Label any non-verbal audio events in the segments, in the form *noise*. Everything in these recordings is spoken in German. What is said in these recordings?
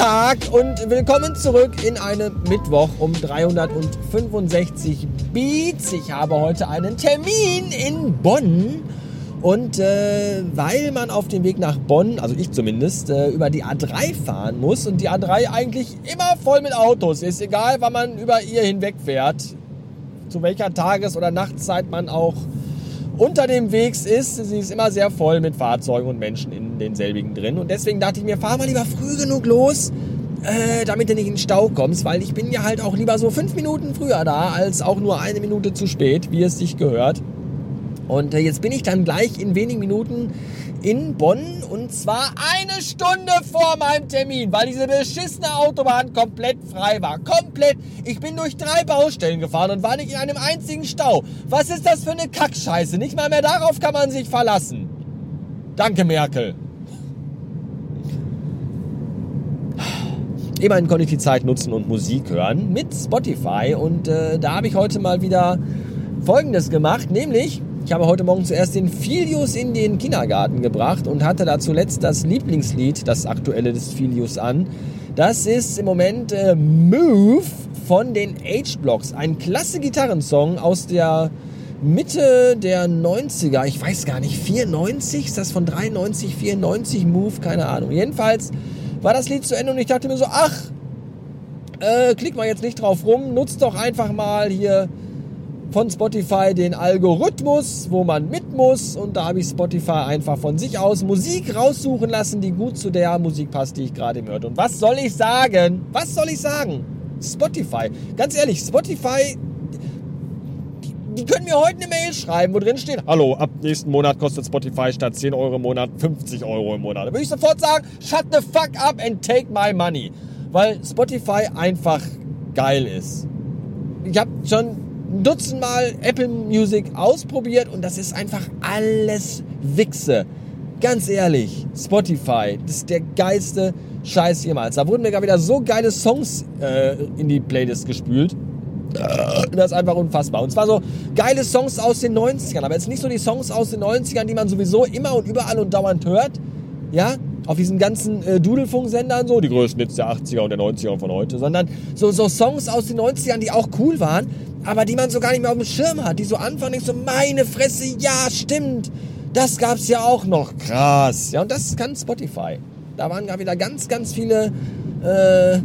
Tag und willkommen zurück in einem Mittwoch um 365 Beats. Ich habe heute einen Termin in Bonn. Und äh, weil man auf dem Weg nach Bonn, also ich zumindest, äh, über die A3 fahren muss und die A3 eigentlich immer voll mit Autos ist, egal wann man über ihr hinwegfährt, zu welcher Tages- oder Nachtzeit man auch unter dem Weg ist, sie ist immer sehr voll mit Fahrzeugen und Menschen in denselbigen drin. Und deswegen dachte ich mir, fahr mal lieber früh genug los, äh, damit du nicht in den Stau kommst, weil ich bin ja halt auch lieber so fünf Minuten früher da, als auch nur eine Minute zu spät, wie es sich gehört. Und äh, jetzt bin ich dann gleich in wenigen Minuten in Bonn und zwar eine Stunde vor meinem Termin, weil diese beschissene Autobahn komplett frei war. Komplett. Ich bin durch drei Baustellen gefahren und war nicht in einem einzigen Stau. Was ist das für eine Kackscheiße? Nicht mal mehr darauf kann man sich verlassen. Danke, Merkel. Immerhin konnte ich die Zeit nutzen und Musik hören mit Spotify und äh, da habe ich heute mal wieder Folgendes gemacht, nämlich ich habe heute Morgen zuerst den Filius in den Kindergarten gebracht und hatte da zuletzt das Lieblingslied, das aktuelle des Filius an. Das ist im Moment äh, Move von den H-Blocks. Ein klasse Gitarrensong aus der Mitte der 90er. Ich weiß gar nicht, 94? Ist das von 93, 94 Move? Keine Ahnung. Jedenfalls war das Lied zu Ende und ich dachte mir so, ach, äh, klick mal jetzt nicht drauf rum, nutzt doch einfach mal hier von Spotify den Algorithmus, wo man mit muss. Und da habe ich Spotify einfach von sich aus Musik raussuchen lassen, die gut zu der Musik passt, die ich gerade hörte. Und was soll ich sagen? Was soll ich sagen? Spotify. Ganz ehrlich, Spotify, die, die können mir heute eine Mail schreiben, wo drin steht, hallo, ab nächsten Monat kostet Spotify statt 10 Euro im Monat 50 Euro im Monat. Da würde ich sofort sagen, shut the fuck up and take my money. Weil Spotify einfach geil ist. Ich habe schon ein Dutzend Mal Apple Music ausprobiert und das ist einfach alles Wichse. Ganz ehrlich, Spotify, das ist der geilste Scheiß jemals. Da wurden mir gar wieder so geile Songs äh, in die Playlist gespült. Das ist einfach unfassbar. Und zwar so geile Songs aus den 90ern, aber jetzt nicht so die Songs aus den 90ern, die man sowieso immer und überall und dauernd hört. Ja, auf diesen ganzen äh, Dudelfunksendern so, die größten jetzt der 80er und der 90er von heute, sondern so, so Songs aus den 90ern, die auch cool waren, aber die man so gar nicht mehr auf dem Schirm hat, die so anfangen, ich so, meine Fresse, ja, stimmt, das gab's ja auch noch, krass. Ja, und das kann Spotify. Da waren gerade wieder ganz, ganz viele äh,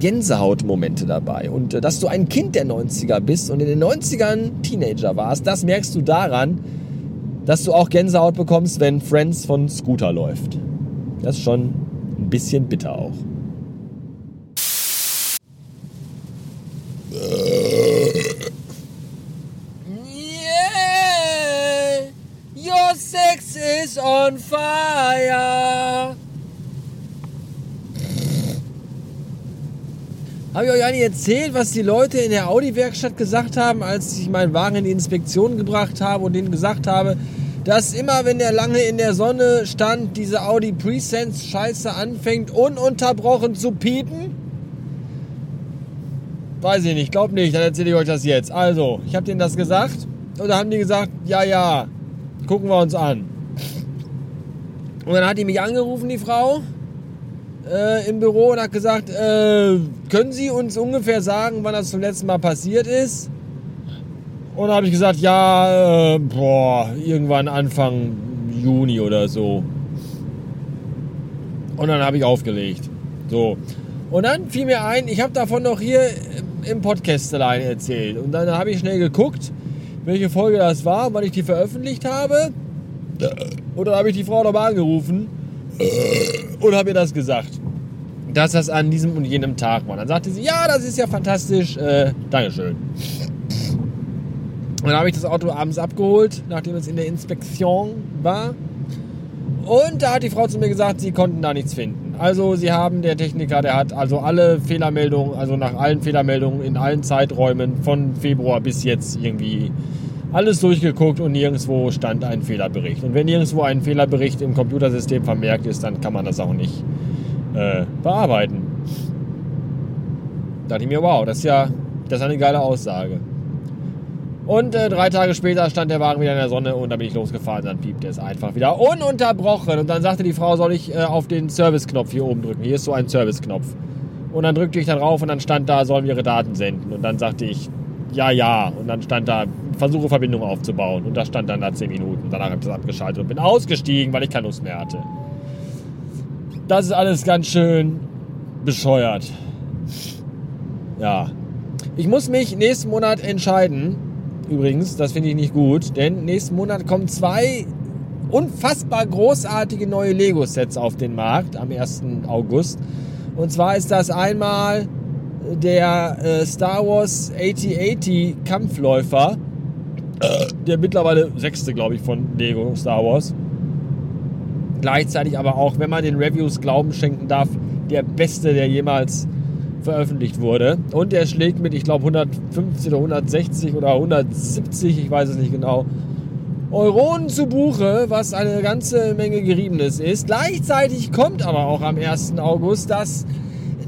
Gänsehautmomente dabei. Und äh, dass du ein Kind der 90er bist und in den 90ern Teenager warst, das merkst du daran, dass du auch Gänsehaut bekommst, wenn Friends von Scooter läuft. Das ist schon ein bisschen bitter auch. Sex is on fire. Habe ich euch eigentlich erzählt, was die Leute in der Audi-Werkstatt gesagt haben, als ich meinen Wagen in die Inspektion gebracht habe und denen gesagt habe, dass immer, wenn der lange in der Sonne stand, diese Audi Presense Scheiße anfängt, ununterbrochen zu piepen? Weiß ich nicht, glaub nicht, dann erzähle ich euch das jetzt. Also, ich habe denen das gesagt und dann haben die gesagt, ja, ja, gucken wir uns an. Und dann hat die mich angerufen, die Frau, äh, im Büro und hat gesagt, äh, können Sie uns ungefähr sagen, wann das zum letzten Mal passiert ist? Und da habe ich gesagt, ja, äh, boah, irgendwann Anfang Juni oder so. Und dann habe ich aufgelegt. So. Und dann fiel mir ein, ich habe davon noch hier im Podcast alleine erzählt. Und dann habe ich schnell geguckt, welche Folge das war, wann ich die veröffentlicht habe. Und dann habe ich die Frau nochmal angerufen und habe ihr das gesagt. Dass das an diesem und jenem Tag war. Dann sagte sie, ja, das ist ja fantastisch. Äh, Dankeschön. Und dann habe ich das Auto abends abgeholt, nachdem es in der Inspektion war. Und da hat die Frau zu mir gesagt, sie konnten da nichts finden. Also sie haben, der Techniker, der hat also alle Fehlermeldungen, also nach allen Fehlermeldungen in allen Zeiträumen von Februar bis jetzt irgendwie alles durchgeguckt und nirgendwo stand ein Fehlerbericht. Und wenn nirgendwo ein Fehlerbericht im Computersystem vermerkt ist, dann kann man das auch nicht äh, bearbeiten. Da dachte ich mir, wow, das ist ja das ist eine geile Aussage. Und äh, drei Tage später stand der Wagen wieder in der Sonne und dann bin ich losgefahren. Dann piepte es einfach wieder ununterbrochen. Und dann sagte die Frau, soll ich äh, auf den Service-Knopf hier oben drücken. Hier ist so ein Service-Knopf. Und dann drückte ich da drauf und dann stand da, sollen wir ihre Daten senden. Und dann sagte ich, ja, ja. Und dann stand da, versuche Verbindung aufzubauen. Und da stand dann da 10 Minuten. Danach habe ich das abgeschaltet und bin ausgestiegen, weil ich keine Lust mehr hatte. Das ist alles ganz schön bescheuert. Ja. Ich muss mich nächsten Monat entscheiden, übrigens. Das finde ich nicht gut, denn nächsten Monat kommen zwei unfassbar großartige neue Lego-Sets auf den Markt am 1. August. Und zwar ist das einmal der äh, Star Wars 8080 Kampfläufer, der mittlerweile sechste, glaube ich, von Lego Star Wars. Gleichzeitig aber auch, wenn man den Reviews Glauben schenken darf, der beste, der jemals veröffentlicht wurde. Und er schlägt mit, ich glaube, 150 oder 160 oder 170, ich weiß es nicht genau, Euronen zu Buche, was eine ganze Menge Geriebenes ist. Gleichzeitig kommt aber auch am 1. August das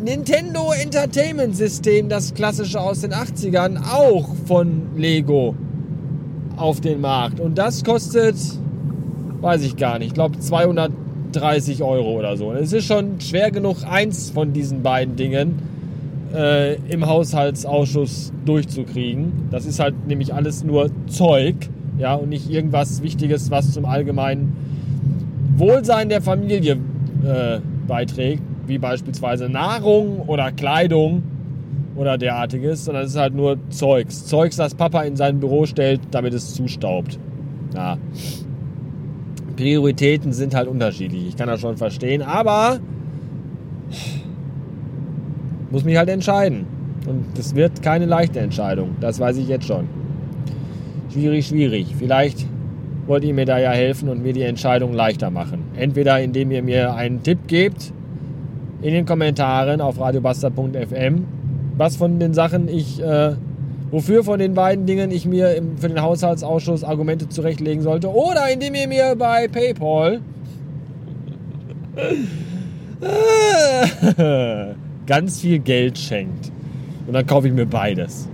Nintendo Entertainment System, das klassische aus den 80ern, auch von Lego auf den Markt. Und das kostet, weiß ich gar nicht, ich glaube 230 Euro oder so. es ist schon schwer genug, eins von diesen beiden Dingen äh, im Haushaltsausschuss durchzukriegen. Das ist halt nämlich alles nur Zeug, ja, und nicht irgendwas Wichtiges, was zum allgemeinen Wohlsein der Familie äh, beiträgt, wie beispielsweise Nahrung oder Kleidung oder derartiges, sondern es ist halt nur Zeugs. Zeugs, das Papa in sein Büro stellt, damit es zustaubt. Ja. Prioritäten sind halt unterschiedlich. Ich kann das schon verstehen, aber muss mich halt entscheiden. Und das wird keine leichte Entscheidung. Das weiß ich jetzt schon. Schwierig, schwierig. Vielleicht wollt ihr mir da ja helfen und mir die Entscheidung leichter machen. Entweder indem ihr mir einen Tipp gebt in den Kommentaren auf radiobastard.fm, was von den Sachen ich, äh, wofür von den beiden Dingen ich mir im, für den Haushaltsausschuss Argumente zurechtlegen sollte. Oder indem ihr mir bei PayPal *laughs* *laughs* ganz viel Geld schenkt. Und dann kaufe ich mir beides.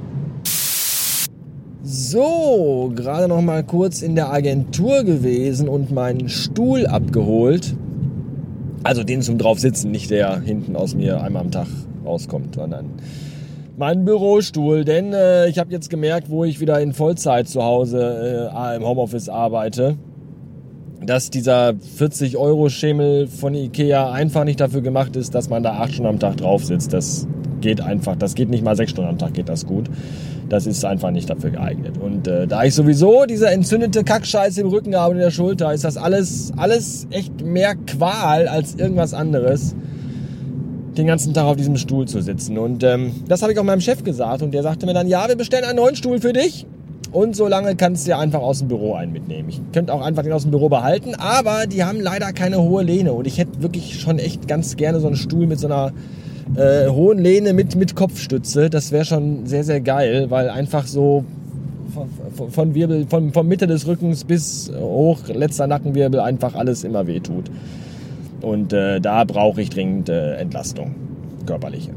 So, gerade noch mal kurz in der Agentur gewesen und meinen Stuhl abgeholt. Also den zum draufsitzen, nicht der hinten aus mir einmal am Tag rauskommt, sondern meinen Bürostuhl. Denn äh, ich habe jetzt gemerkt, wo ich wieder in Vollzeit zu Hause äh, im Homeoffice arbeite, dass dieser 40-Euro-Schemel von Ikea einfach nicht dafür gemacht ist, dass man da acht Stunden am Tag drauf sitzt. Das geht einfach, das geht nicht mal sechs Stunden am Tag, geht das gut. Das ist einfach nicht dafür geeignet. Und äh, da ich sowieso diese entzündete Kackscheiße im Rücken habe und in der Schulter, ist das alles, alles echt mehr Qual als irgendwas anderes, den ganzen Tag auf diesem Stuhl zu sitzen. Und ähm, das habe ich auch meinem Chef gesagt und der sagte mir dann, ja, wir bestellen einen neuen Stuhl für dich. Und so lange kannst du ja einfach aus dem Büro einen mitnehmen. Ich könnte auch einfach den aus dem Büro behalten, aber die haben leider keine hohe Lehne. Und ich hätte wirklich schon echt ganz gerne so einen Stuhl mit so einer äh, hohen Lehne mit, mit Kopfstütze. Das wäre schon sehr, sehr geil, weil einfach so von, von Wirbel, von, von Mitte des Rückens bis hoch, letzter Nackenwirbel, einfach alles immer wehtut. Und äh, da brauche ich dringend äh, Entlastung, körperliche.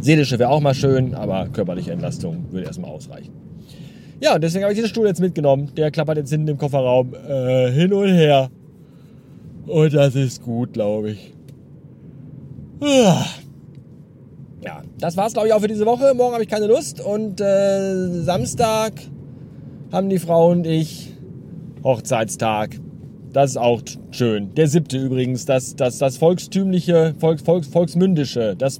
Seelische wäre auch mal schön, aber körperliche Entlastung würde erstmal ausreichen. Ja, und deswegen habe ich diesen Stuhl jetzt mitgenommen. Der klappert jetzt hinten im Kofferraum äh, hin und her. Und das ist gut, glaube ich. Ah. Ja, das war's, glaube ich, auch für diese Woche. Morgen habe ich keine Lust. Und äh, Samstag haben die Frau und ich Hochzeitstag. Das ist auch schön. Der siebte übrigens, das, das, das volkstümliche, Volks, Volks, volksmündische, das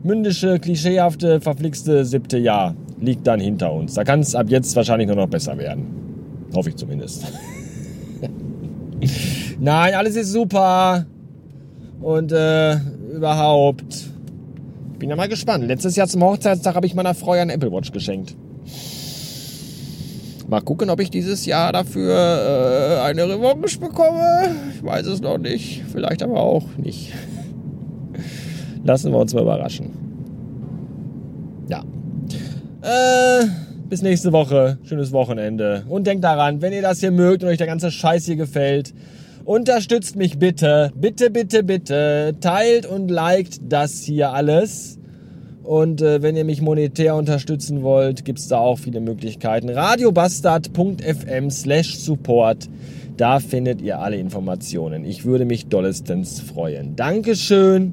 volksmündische, klischeehafte, verflixte siebte Jahr liegt dann hinter uns. Da kann es ab jetzt wahrscheinlich nur noch besser werden. Hoffe ich zumindest. *laughs* Nein, alles ist super. Und äh, überhaupt. Bin ja mal gespannt. Letztes Jahr zum Hochzeitstag habe ich meiner Frau einen Apple Watch geschenkt. Mal gucken, ob ich dieses Jahr dafür äh, eine Revanche bekomme. Ich weiß es noch nicht. Vielleicht aber auch nicht. *laughs* Lassen wir uns mal überraschen. Äh, bis nächste Woche. Schönes Wochenende. Und denkt daran, wenn ihr das hier mögt und euch der ganze Scheiß hier gefällt, unterstützt mich bitte. Bitte, bitte, bitte. Teilt und liked das hier alles. Und äh, wenn ihr mich monetär unterstützen wollt, gibt es da auch viele Möglichkeiten. radiobastard.fm slash support. Da findet ihr alle Informationen. Ich würde mich dollestens freuen. Dankeschön.